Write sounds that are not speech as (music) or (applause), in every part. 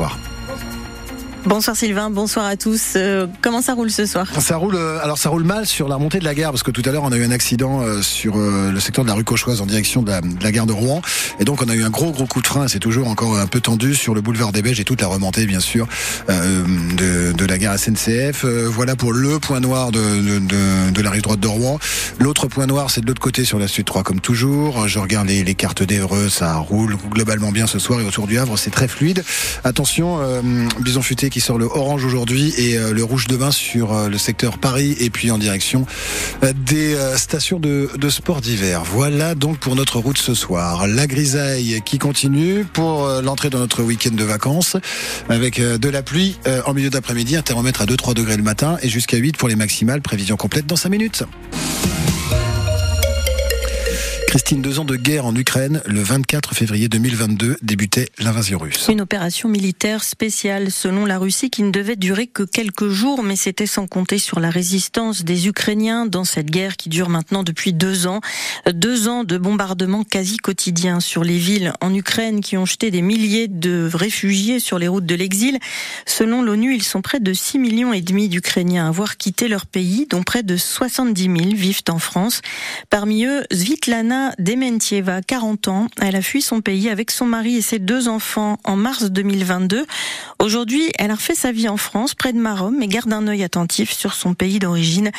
soir. Bonsoir Sylvain, bonsoir à tous. Euh, comment ça roule ce soir? Ça roule. Euh, alors ça roule mal sur la montée de la gare parce que tout à l'heure on a eu un accident euh, sur le secteur de la rue Cauchoise en direction de la, gare de Rouen et donc on a eu un gros gros coup de frein. C'est toujours encore un peu tendu sur le boulevard des Belges et toute la remontée bien sûr de, la gare SNCF. voilà pour le point noir de, la rive droite de Rouen. L'autre point noir c'est de l'autre côté sur la suite 3 comme toujours. Je regarde les, les cartes d'Evreux, ça roule globalement bien ce soir et autour du Havre c'est très fluide. Attention, Bison Futé qui sort le orange aujourd'hui et euh, le rouge demain sur euh, le secteur Paris et puis en direction euh, des stations de, de sport d'hiver. Voilà donc pour notre route ce soir. La grisaille qui continue pour l'entrée dans notre week-end de vacances avec de la pluie en milieu d'après-midi, un thermomètre à 2-3 degrés le matin et jusqu'à 8 pour les maximales. Prévision complète dans 5 minutes. Christine, deux ans de guerre en Ukraine. Le 24 février 2022 débutait l'invasion russe. Une opération militaire spéciale selon la Russie qui ne devait durer que quelques jours, mais c'était sans compter sur la résistance des Ukrainiens dans cette guerre qui dure maintenant depuis deux ans. Deux ans de bombardements quasi quotidiens sur les villes en Ukraine qui ont jeté des milliers de réfugiés sur les routes de l'exil. Selon l'ONU, ils sont près de 6 millions et demi d'Ukrainiens à avoir quitté leur pays, dont près de 70 000 vivent en France. Parmi eux, Svitlana Dementieva, 40 ans. Elle a fui son pays avec son mari et ses deux enfants en mars 2022. Aujourd'hui, elle a refait sa vie en France, près de Marom, mais garde un œil attentif sur son pays d'origine.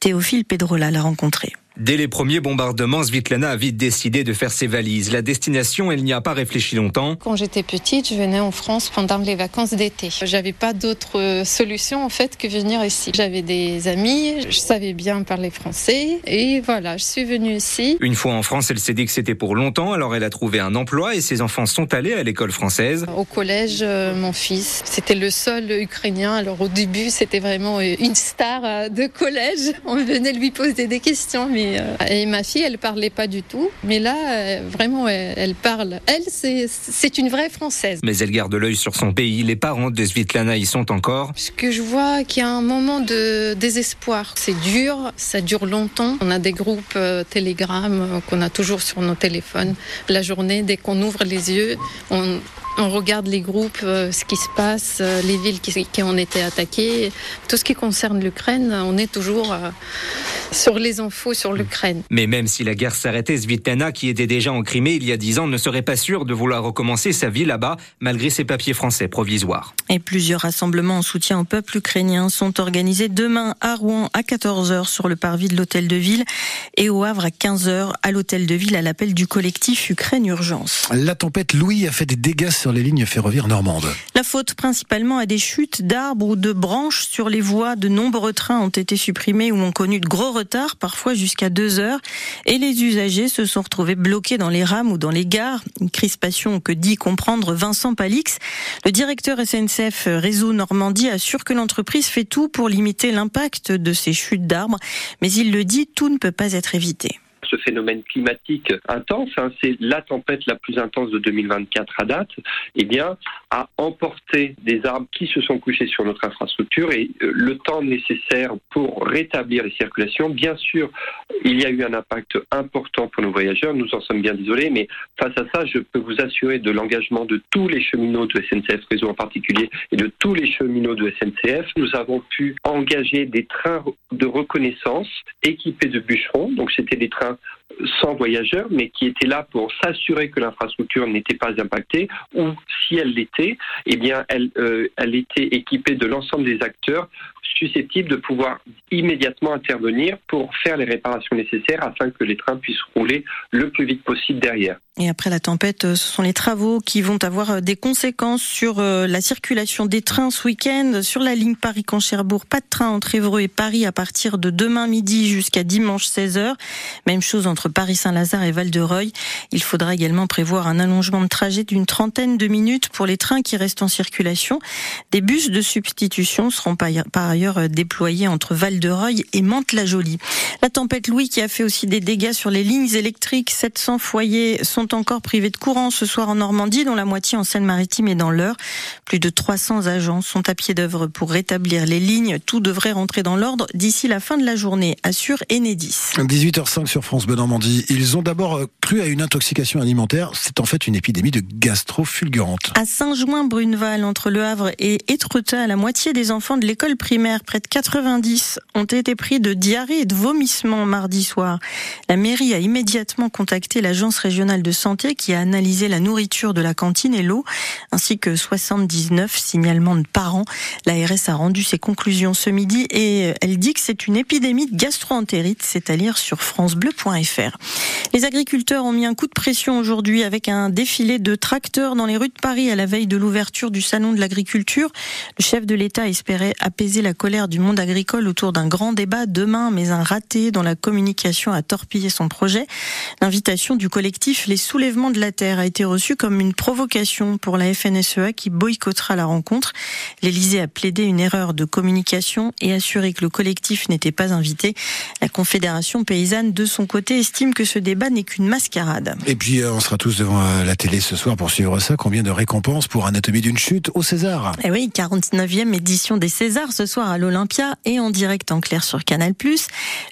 Théophile Pedrola l'a rencontré. Dès les premiers bombardements, Svitlana a vite décidé de faire ses valises. La destination, elle n'y a pas réfléchi longtemps. Quand j'étais petite, je venais en France pendant les vacances d'été. J'avais pas d'autre euh, solution en fait que venir ici. J'avais des amis, je savais bien parler français et voilà, je suis venue ici. Une fois en France, elle s'est dit que c'était pour longtemps, alors elle a trouvé un emploi et ses enfants sont allés à l'école française. Au collège, euh, mon fils, c'était le seul ukrainien. Alors au début, c'était vraiment euh, une star de collège. On venait lui poser des questions, mais euh, et ma fille, elle parlait pas du tout. Mais là, euh, vraiment, elle, parle. Elle, c'est une vraie Française. Mais elle garde l'œil sur son pays. Les parents de Svitlana y sont encore. Ce que je vois, qu'il y a un moment de désespoir. C'est dur, ça dure longtemps. On a des groupes euh, Telegram qu'on a toujours sur nos téléphones. La journée, dès qu'on ouvre les yeux, on, on regarde les groupes, ce qui se passe, les villes qui, qui, ont été attaquées. Tout ce qui concerne l'Ukraine, on est toujours sur les infos sur l'Ukraine. Mais même si la guerre s'arrêtait, Svitlana, qui était déjà en Crimée il y a dix ans, ne serait pas sûre de vouloir recommencer sa vie là-bas, malgré ses papiers français provisoires. Et plusieurs rassemblements en soutien au peuple ukrainien sont organisés demain à Rouen à 14h sur le parvis de l'hôtel de ville et au Havre à 15h à l'hôtel de ville à l'appel du collectif Ukraine Urgence. La tempête Louis a fait des dégâts sur les lignes ferroviaires normandes. La faute principalement à des chutes d'arbres ou de branches sur les voies. De nombreux trains ont été supprimés ou ont connu de gros retard, parfois jusqu'à deux heures, et les usagers se sont retrouvés bloqués dans les rames ou dans les gares. Une crispation que dit comprendre Vincent Palix. Le directeur SNCF Réseau Normandie assure que l'entreprise fait tout pour limiter l'impact de ces chutes d'arbres, mais il le dit, tout ne peut pas être évité ce phénomène climatique intense, hein, c'est la tempête la plus intense de 2024 à date, eh bien, a emporté des arbres qui se sont couchés sur notre infrastructure et euh, le temps nécessaire pour rétablir les circulations. Bien sûr, il y a eu un impact important pour nos voyageurs, nous en sommes bien désolés, mais face à ça, je peux vous assurer de l'engagement de tous les cheminots de SNCF Réseau en particulier et de tous les cheminots de SNCF. Nous avons pu engager des trains de reconnaissance équipés de bûcherons, donc c'était des trains sans voyageurs, mais qui étaient là pour s'assurer que l'infrastructure n'était pas impactée, ou si elle l'était, eh bien, elle, euh, elle était équipée de l'ensemble des acteurs susceptibles de pouvoir immédiatement intervenir pour faire les réparations nécessaires afin que les trains puissent rouler le plus vite possible derrière. Et après la tempête, ce sont les travaux qui vont avoir euh, des conséquences sur euh, la circulation des trains ce week-end. Sur la ligne Paris-Cancherbourg, pas de train entre Évreux et Paris à partir de demain midi jusqu'à dimanche 16h. Même chose entre Paris-Saint-Lazare et Val-de-Reuil. Il faudra également prévoir un allongement de trajet d'une trentaine de minutes pour les trains qui restent en circulation. Des bus de substitution seront par ailleurs euh, déployés entre Val-de-Reuil et Mantes-la-Jolie. La tempête Louis qui a fait aussi des dégâts sur les lignes électriques. 700 foyers sont sont encore privés de courant ce soir en Normandie, dont la moitié en Seine-Maritime et dans l'Eure. Plus de 300 agents sont à pied d'œuvre pour rétablir les lignes. Tout devrait rentrer dans l'ordre d'ici la fin de la journée, assure Enedis. 18h05 sur France Bleu Normandie. Ils ont d'abord euh, cru à une intoxication alimentaire. C'est en fait une épidémie de gastro fulgurante. À Saint-Jouin-Bruneval, entre Le Havre et Étretat, la moitié des enfants de l'école primaire, près de 90, ont été pris de diarrhée et de vomissements mardi soir. La mairie a immédiatement contacté l'agence régionale de santé qui a analysé la nourriture de la cantine et l'eau, ainsi que 79 signalements de parents. L'ARS a rendu ses conclusions ce midi et elle dit que c'est une épidémie de gastroentérite, c'est à lire sur francebleu.fr. Les agriculteurs ont mis un coup de pression aujourd'hui avec un défilé de tracteurs dans les rues de Paris à la veille de l'ouverture du salon de l'agriculture. Le chef de l'État espérait apaiser la colère du monde agricole autour d'un grand débat demain, mais un raté dans la communication a torpillé son projet. L'invitation du collectif Les Soulèvements de la Terre a été reçue comme une provocation pour la FNSEA qui boycottera la rencontre. L'Élysée a plaidé une erreur de communication et assuré que le collectif n'était pas invité. La Confédération paysanne, de son côté, estime que ce débat n'est qu'une mascarade. Et puis, euh, on sera tous devant euh, la télé ce soir pour suivre ça. Combien de récompenses pour Anatomie d'une chute au César? Eh oui, 49e édition des Césars ce soir à l'Olympia et en direct en clair sur Canal+.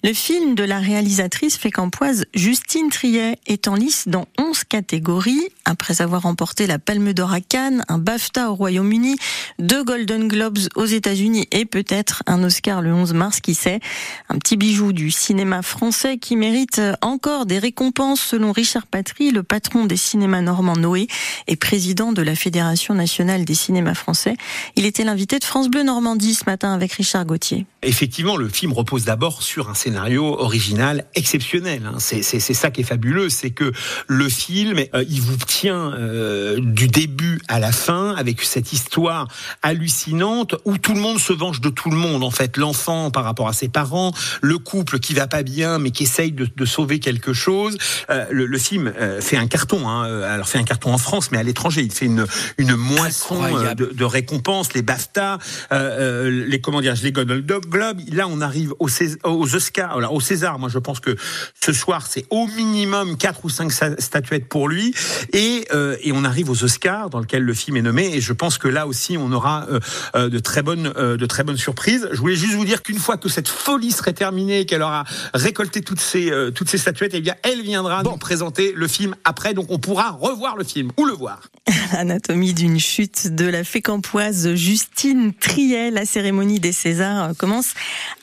Le film de la réalisatrice fécampoise Justine Triet est en lice dans 11 catégories. Après avoir remporté la Palme d'Or à Cannes, un BAFTA au Royaume-Uni, deux Golden Globes aux États-Unis et peut-être un Oscar le 11 mars, qui sait. Un petit bijou du cinéma français qui mérite encore des récompenses selon Richard Patry, le patron des cinémas normands Noé et président de la Fédération nationale des cinémas français. Il était l'invité de France Bleu Normandie ce matin avec Richard Gauthier. Effectivement, le film repose d'abord sur un scénario original exceptionnel. Hein. C'est ça qui est fabuleux, c'est que le film, euh, il vous tient euh, du début à la fin avec cette histoire hallucinante où tout le monde se venge de tout le monde. En fait, l'enfant par rapport à ses parents, le couple qui va pas bien mais qui essaye de, de sauver quelque chose. Euh, le, le, film euh, fait un carton. Hein. Alors fait un carton en France, mais à l'étranger, il fait une une moisson euh, de, de, récompenses, les BAFTA, les comment dire, les Golden Globe. Là, on arrive aux, aux Oscars, alors au César. Moi, je pense que ce soir, c'est au minimum quatre ou cinq statuettes pour lui, et et on arrive aux Oscars dans lequel le film est nommé. Et je pense que là aussi, on aura de très bonnes de très bonnes surprises. Je voulais juste vous dire qu'une fois que cette folie serait terminée, qu'elle aura récolté toutes ces toutes ces statuettes, eh bien, elle viendra bon. nous présenter le film après, donc on pourra revoir le film ou le voir. (laughs) Anatomie d'une chute de la fécampoise Justine Triet. La cérémonie des Césars commence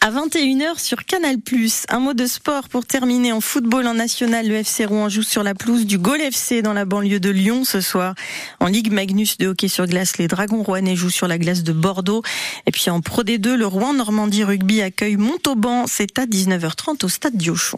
à 21h sur Canal+. Un mot de sport pour terminer en football en national. Le FC Rouen joue sur la pelouse du Gol FC dans la banlieue de Lyon ce soir. En Ligue Magnus de hockey sur glace, les Dragons rouennais jouent sur la glace de Bordeaux. Et puis en Pro D2, le Rouen Normandie Rugby accueille Montauban. C'est à 19h30 au stade Diochon.